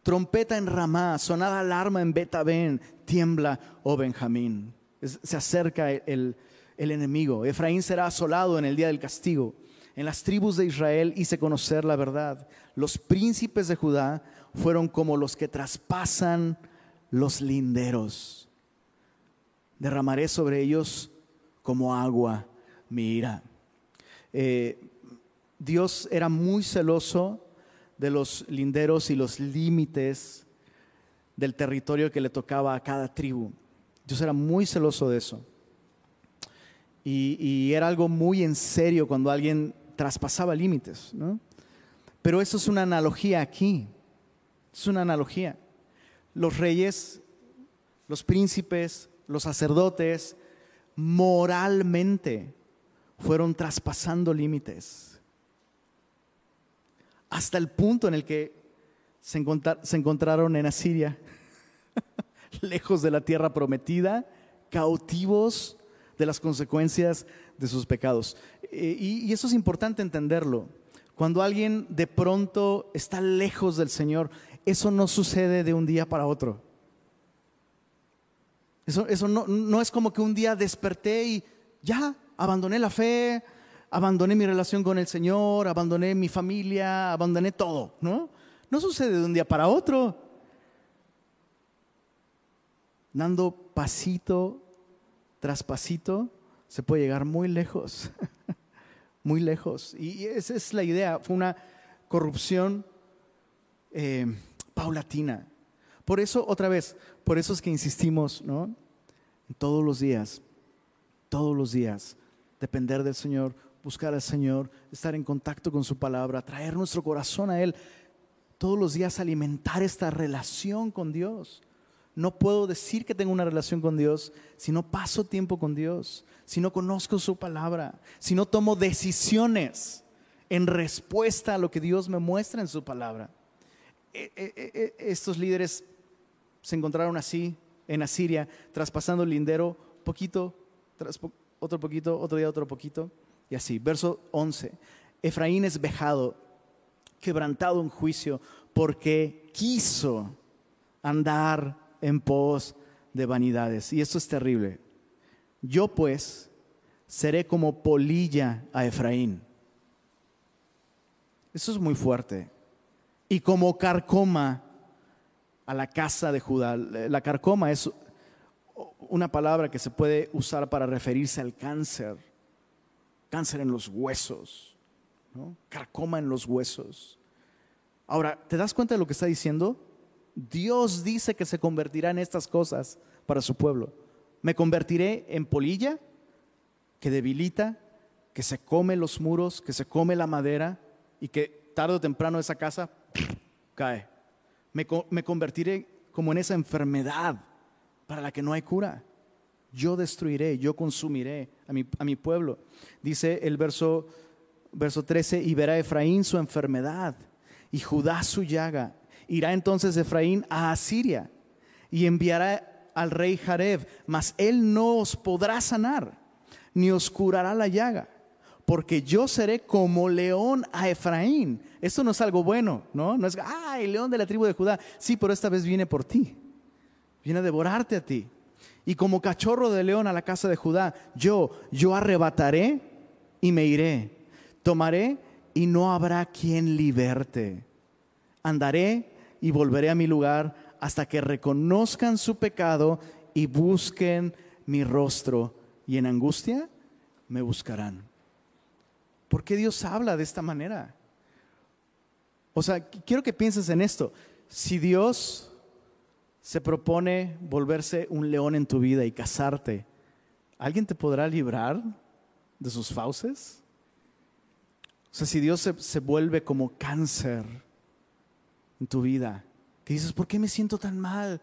trompeta en Ramá, sonada alarma en Betabén, tiembla, oh Benjamín. se acerca el, el enemigo. Efraín será asolado en el día del castigo. En las tribus de Israel hice conocer la verdad. Los príncipes de Judá fueron como los que traspasan los linderos. Derramaré sobre ellos como agua mi ira. Eh, Dios era muy celoso de los linderos y los límites del territorio que le tocaba a cada tribu. Dios era muy celoso de eso. Y, era algo muy en serio cuando alguien traspasaba límites. ¿no? Pero eso es una analogía aquí. Es una analogía. Los reyes, los príncipes, los sacerdotes, moralmente fueron traspasando límites. Hasta el punto en el que se, encontraron en Asiria, [laughs] lejos de la tierra prometida, cautivos de las consecuencias de sus pecados. Eh, y, eso es importante entenderlo. Cuando alguien de pronto está lejos del Señor, eso no sucede de un día para otro. Eso, eso no, no, es como que un día desperté y ya abandoné la fe, abandoné mi relación con el Señor, abandoné mi familia, abandoné todo, ¿no? No sucede de un día para otro. Dando pasito tras pasito, se puede llegar muy lejos, [laughs] muy lejos. Y esa es la idea, fue una corrupción eh, paulatina. Por eso, otra vez, por eso es que insistimos, ¿no? Todos los días, todos los días, depender del Señor, buscar al Señor, estar en contacto con su palabra, traer nuestro corazón a Él, todos los días alimentar esta relación con Dios. No puedo decir que tengo una relación con Dios si no paso tiempo con Dios, si no conozco su palabra, si no tomo decisiones en respuesta a lo que Dios me muestra en su palabra. E, e, e, estos líderes se encontraron así en Asiria, traspasando el lindero, poquito, otro poquito, otro día otro poquito, y así. Verso 11. Efraín es vejado, quebrantado en juicio, porque quiso andar en pos de vanidades. Y esto es terrible. Yo pues seré como polilla a Efraín. Eso es muy fuerte. Y como carcoma a la casa de Judá. La carcoma es una palabra que se puede usar para referirse al cáncer. Cáncer en los huesos. Carcoma en los huesos. Ahora, ¿te das cuenta de lo que está diciendo? Dios dice que se convertirá en estas cosas para su pueblo. Me convertiré en polilla que debilita, que se come los muros, que se come la madera y que tarde o temprano esa casa cae. Me, convertiré como en esa enfermedad para la que no hay cura. Yo destruiré, yo consumiré a mi, a mi pueblo. Dice el verso, verso 13, y verá Efraín su enfermedad y Judá su llaga Irá entonces Efraín a Asiria y enviará al rey Jareb, mas él no os podrá sanar, ni os curará la llaga, porque yo seré como león a Efraín. Esto no es algo bueno, ¿no? No es, ay, león de la tribu de Judá. Sí, pero esta vez viene por ti, viene a devorarte a ti. Y como cachorro de león a la casa de Judá, yo, yo arrebataré y me iré. Tomaré y no habrá quien liberte. Andaré y volveré a mi lugar hasta que reconozcan su pecado y busquen mi rostro. Y en angustia me buscarán. ¿Por qué Dios habla de esta manera? O sea, quiero que pienses en esto. Si Dios se propone volverse un león en tu vida y casarte, ¿alguien te podrá librar de sus fauces? O sea, si Dios se, se vuelve como cáncer, en tu vida, que dices, ¿por qué me siento tan mal?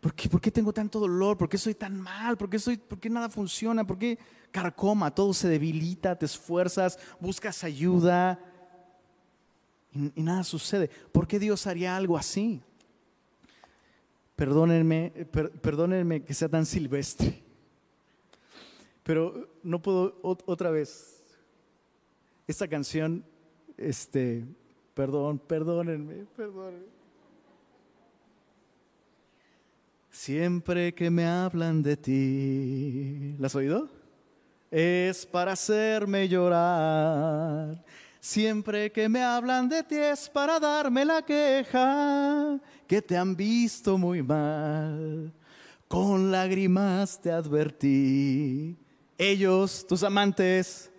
¿Por qué, ¿Por qué, tengo tanto dolor? ¿Por qué soy tan mal? ¿Por qué, soy, ¿Por qué nada funciona? ¿Por qué carcoma? Todo se debilita, te esfuerzas, buscas ayuda y, nada sucede. ¿Por qué Dios haría algo así? Perdónenme, perdónenme que sea tan silvestre, pero no puedo otra vez. Esta canción, este, Perdón, perdónenme, perdónenme. Siempre que me hablan de ti, ¿la has oído? Es para hacerme llorar. Siempre que me hablan de ti es para darme la queja que te han visto muy mal. Con lágrimas te advertí. Ellos, tus amantes,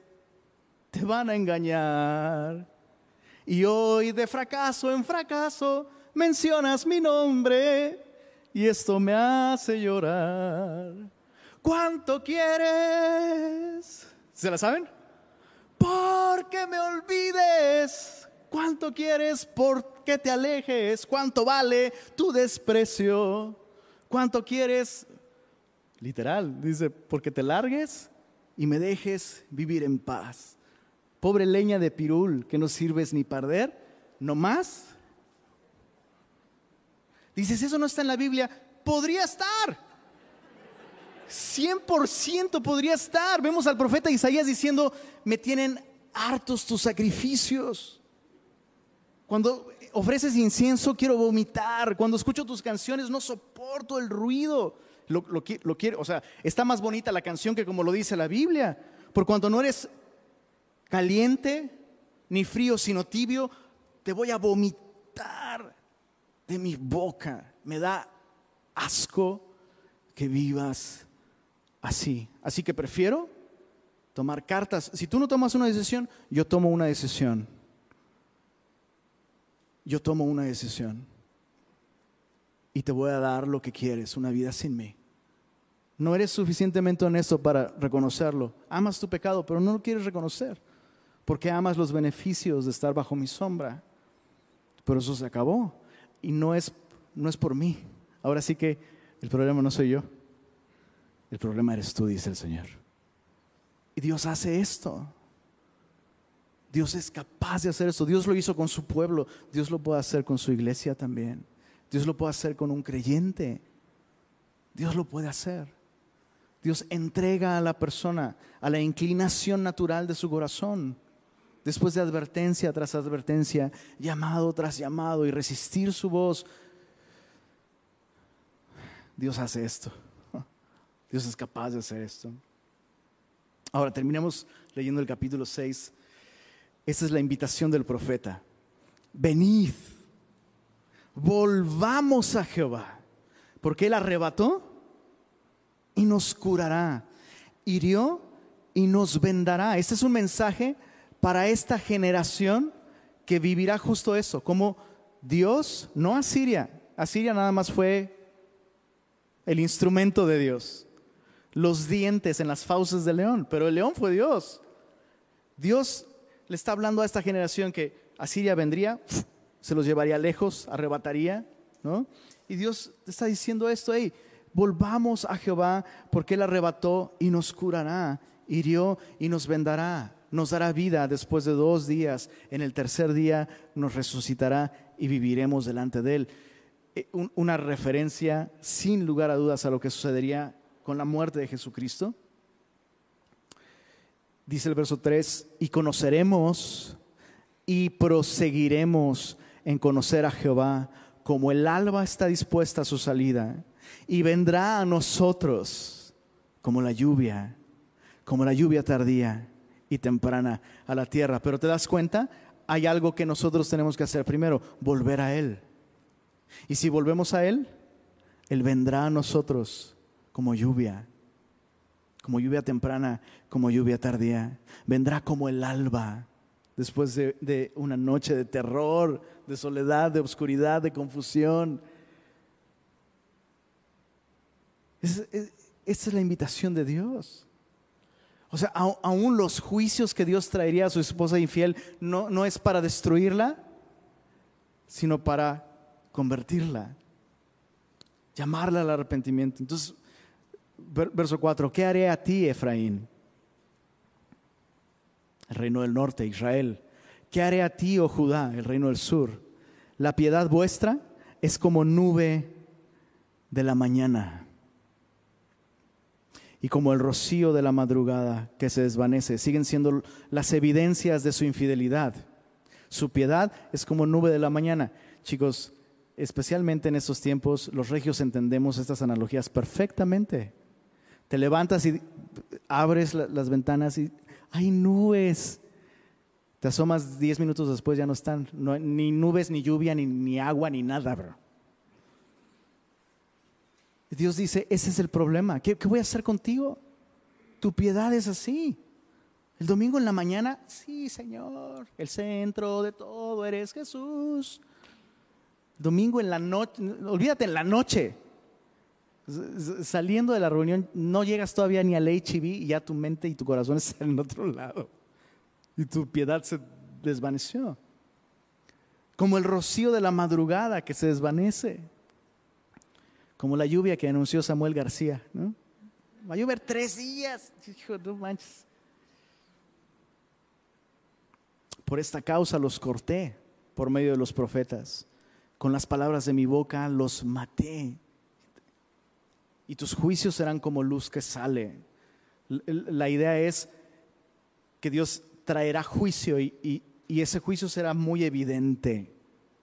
te van a engañar. Y hoy de fracaso en fracaso mencionas mi nombre y esto me hace llorar. ¿Cuánto quieres? ¿Se la saben? Porque me olvides. ¿Cuánto quieres? Porque te alejes. ¿Cuánto vale tu desprecio? ¿Cuánto quieres? Literal, dice, porque te largues y me dejes vivir en paz. Pobre leña de pirul que no sirves ni perder, no más. Dices, eso no está en la Biblia. Podría estar. 100% podría estar. Vemos al profeta Isaías diciendo, me tienen hartos tus sacrificios. Cuando ofreces incienso quiero vomitar. Cuando escucho tus canciones no soporto el ruido. Lo, quiero, o sea, está más bonita la canción que como lo dice la Biblia. Por cuanto no eres caliente ni frío, sino tibio, te voy a vomitar de mi boca. Me da asco que vivas así. Así que prefiero tomar cartas. Si tú no tomas una decisión, yo tomo una decisión. Yo tomo una decisión. Y te voy a dar lo que quieres, una vida sin mí. No eres suficientemente honesto para reconocerlo. Amas tu pecado, pero no lo quieres reconocer. Porque amas los beneficios de estar bajo mi sombra. Pero eso se acabó. Y no es, no es por mí. Ahora sí que el problema no soy yo. El problema eres tú, dice el Señor. Y Dios hace esto. Dios es capaz de hacer esto. Dios lo hizo con su pueblo. Dios lo puede hacer con su iglesia también. Dios lo puede hacer con un creyente. Dios lo puede hacer. Dios entrega a la persona a la inclinación natural de su corazón. Después de advertencia tras advertencia, llamado tras llamado y resistir su voz, Dios hace esto. [laughs] Dios es capaz de hacer esto. Ahora terminemos leyendo el capítulo 6. Esta es la invitación del profeta. Venid, volvamos a Jehová, porque Él arrebató y nos curará, hirió y nos vendará. Este es un mensaje para esta generación que vivirá justo eso, como Dios, no Asiria, Asiria nada más fue el instrumento de Dios, los dientes en las fauces del león, pero el león fue Dios. Dios le está hablando a esta generación que Asiria vendría, se los llevaría lejos, arrebataría, ¿no? Y Dios está diciendo esto, hey, volvamos a Jehová porque Él arrebató y nos curará, hirió y nos vendará, nos dará vida después de dos días, en el tercer día nos resucitará y viviremos delante de Él. Eh, una referencia sin lugar a dudas a lo que sucedería con la muerte de Jesucristo. Dice el verso 3, y conoceremos y proseguiremos en conocer a Jehová como el alba está dispuesta a su salida y vendrá a nosotros como la lluvia, como la lluvia tardía y temprana a la tierra. Pero te das cuenta, hay algo que nosotros tenemos que hacer primero, volver a Él. Y si volvemos a Él, Él vendrá a nosotros como lluvia, como lluvia temprana, como lluvia tardía. Vendrá como el alba después de, una noche de terror, de soledad, de oscuridad, de confusión. Esa es, la invitación de Dios. O sea, aún los juicios que Dios traería a su esposa infiel no, no es para destruirla, sino para convertirla, llamarla al arrepentimiento. Entonces, verso 4, ¿qué haré a ti, Efraín? El reino del norte, Israel. ¿Qué haré a ti, oh Judá, el reino del sur? La piedad vuestra es como nube de la mañana y como el rocío de la madrugada que se desvanece. Siguen siendo las evidencias de su infidelidad. Su piedad es como nube de la mañana. Chicos, especialmente en estos tiempos, los regios entendemos estas analogías perfectamente. Te levantas y abres las ventanas y hay nubes. Te asomas diez minutos después, ya no están. ni nubes, ni lluvia, ni, ni agua, ni nada, bro. Dios dice, ese es el problema. ¿Qué, ¿Qué, voy a hacer contigo? Tu piedad es así. El domingo en la mañana, sí, Señor, el centro de todo eres Jesús. Domingo en la noche, olvídate en la noche. Saliendo de la reunión, no llegas todavía ni al HIV y ya tu mente y tu corazón [laughs] están en otro lado. Y tu piedad se desvaneció. Como el rocío de la madrugada que se desvanece como la lluvia que anunció Samuel García. ¿no? Va a llover tres días. Hijo, no manches. Por esta causa los corté por medio de los profetas. Con las palabras de mi boca los maté. Y tus juicios serán como luz que sale. La idea es que Dios traerá juicio y, y ese juicio será muy evidente.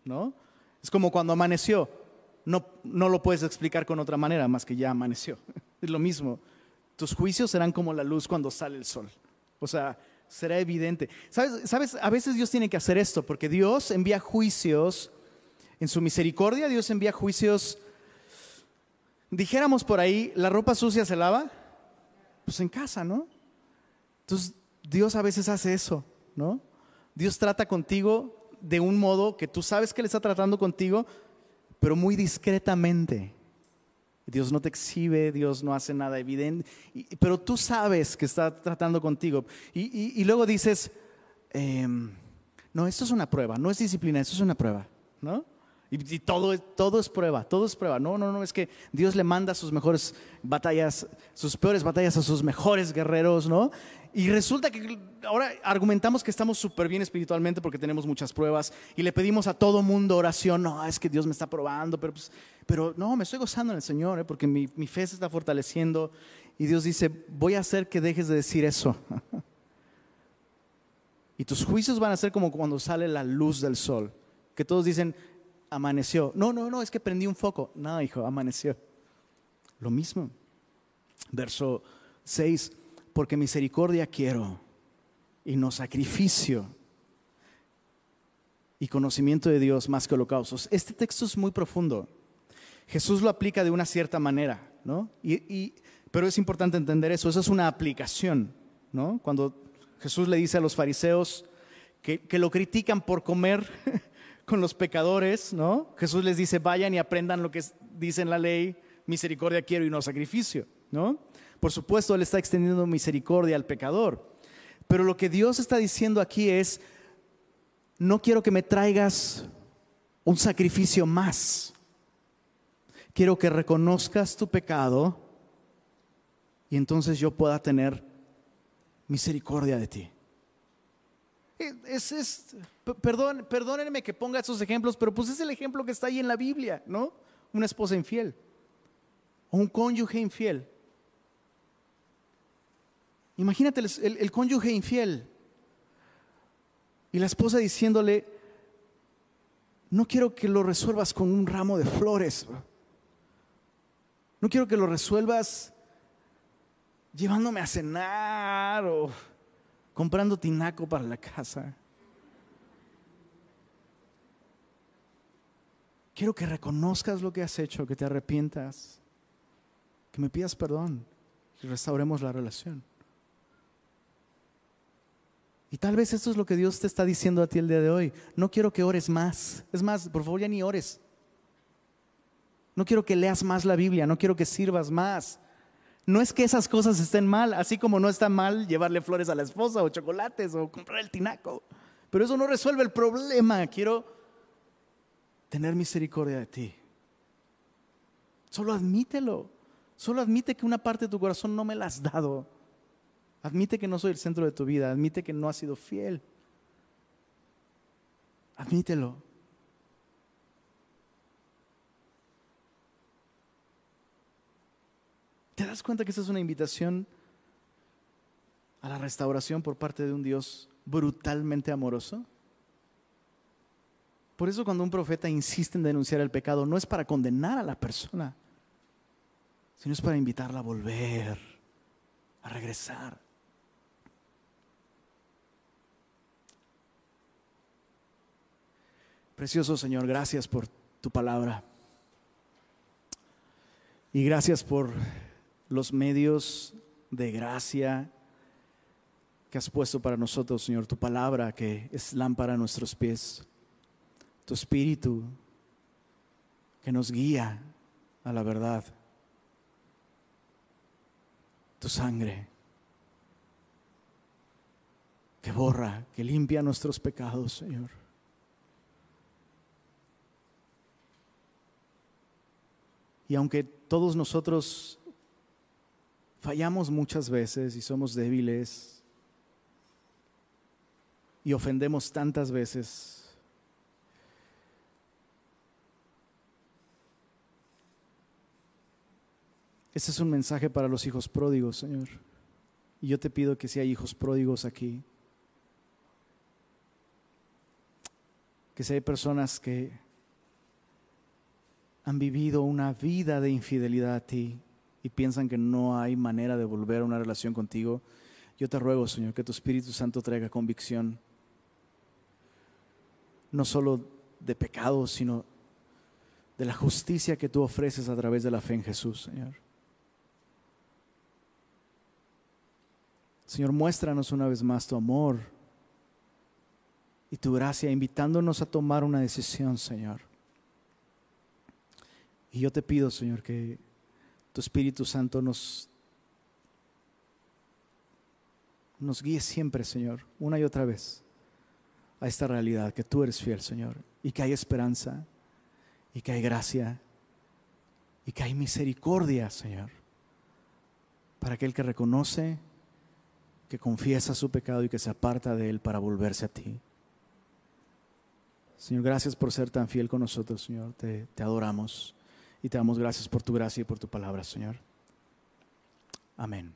¿no? Es como cuando amaneció no, no lo puedes explicar con otra manera más que ya amaneció. [laughs] Es lo mismo. Tus juicios serán como la luz cuando sale el sol. O sea, será evidente. ¿Sabes? ¿Sabes? A veces Dios tiene que hacer esto porque Dios envía juicios En su misericordia Dios envía juicios. Dijéramos por ahí, ¿la ropa sucia se lava? Pues en casa, ¿no? Entonces Dios a veces hace eso, ¿no? Dios trata contigo de un modo que tú sabes que Él está tratando contigo, pero muy discretamente. Dios no te exhibe, Dios no hace nada evidente, pero tú sabes que está tratando contigo. Y, luego dices, em, no, esto es una prueba, no es disciplina, esto es una prueba, ¿no? Y, todo, todo es prueba, todo es prueba. No, no, no, es que Dios le manda sus mejores batallas, sus peores batallas a sus mejores guerreros, ¿no? Y resulta que ahora argumentamos que estamos súper bien espiritualmente porque tenemos muchas pruebas y le pedimos a todo mundo oración, no, es que Dios me está probando, pero, pues, pero no, me estoy gozando en el Señor, ¿eh? porque mi, mi fe se está fortaleciendo y Dios dice, voy a hacer que dejes de decir eso. [laughs] y tus juicios van a ser como cuando sale la luz del sol, que todos dicen, amaneció. No, no, no, es que prendí un foco. No, hijo, amaneció. Lo mismo. Verso 6, porque misericordia quiero y no sacrificio y conocimiento de Dios más que holocaustos. Este texto es muy profundo. Jesús lo aplica de una cierta manera, ¿no? Y, pero es importante entender eso, eso es una aplicación, ¿no? Cuando Jesús le dice a los fariseos que, que lo critican por comer [laughs] con los pecadores, ¿no? Jesús les dice, vayan y aprendan lo que dice en la ley, misericordia quiero y no sacrificio, ¿no? Por supuesto, Él está extendiendo misericordia al pecador. Pero lo que Dios está diciendo aquí es, no quiero que me traigas un sacrificio más. Quiero que reconozcas tu pecado y entonces yo pueda tener misericordia de ti. Es, es, perdón, perdónenme que ponga esos ejemplos, pero pues es el ejemplo que está ahí en la Biblia, ¿no? Una esposa infiel o un cónyuge infiel. Imagínate el, cónyuge infiel y la esposa diciéndole, no quiero que lo resuelvas con un ramo de flores, no quiero que lo resuelvas llevándome a cenar o comprando tinaco para la casa. Quiero que reconozcas lo que has hecho, que te arrepientas, que me pidas perdón y restauremos la relación. Y tal vez esto es lo que Dios te está diciendo a ti el día de hoy. No quiero que ores más. Es más, por favor ya ni ores. No quiero que leas más la Biblia, no quiero que sirvas más. No es que esas cosas estén mal, así como no está mal llevarle flores a la esposa o chocolates o comprar el tinaco. Pero eso no resuelve el problema. Quiero tener misericordia de ti. Solo admítelo. Solo admite que una parte de tu corazón no me la has dado. Admite que no soy el centro de tu vida. Admite que no has sido fiel. Admítelo. ¿Te das cuenta que esta es una invitación a la restauración por parte de un Dios brutalmente amoroso? Por eso cuando un profeta insiste en denunciar el pecado, no es para condenar a la persona, sino es para invitarla a volver, a regresar. Precioso Señor, gracias por tu palabra. Y gracias por los medios de gracia que has puesto para nosotros, Señor, tu palabra que es lámpara a nuestros pies, tu espíritu que nos guía a la verdad, tu sangre que borra, que limpia nuestros pecados, Señor. Y aunque todos nosotros Fallamos muchas veces y somos débiles y ofendemos tantas veces. Este es un mensaje para los hijos pródigos, Señor. Y yo te pido que si hay hijos pródigos aquí, que si hay personas que han vivido una vida de infidelidad a ti, y piensan que no hay manera de volver a una relación contigo, yo te ruego, Señor, que tu Espíritu Santo traiga convicción, no solo de pecado, sino de la justicia que tú ofreces a través de la fe en Jesús, Señor. Señor, muéstranos una vez más tu amor y tu gracia, invitándonos a tomar una decisión, Señor. Y yo te pido, Señor, que tu Espíritu Santo nos, nos guíe siempre, Señor, una y otra vez a esta realidad, que tú eres fiel, Señor, y que hay esperanza, y que hay gracia, y que hay misericordia, Señor, para aquel que reconoce, que confiesa su pecado y que se aparta de él para volverse a ti. Señor, gracias por ser tan fiel con nosotros, Señor. Te, te adoramos y te damos gracias por tu gracia y por tu palabra, Señor. Amén.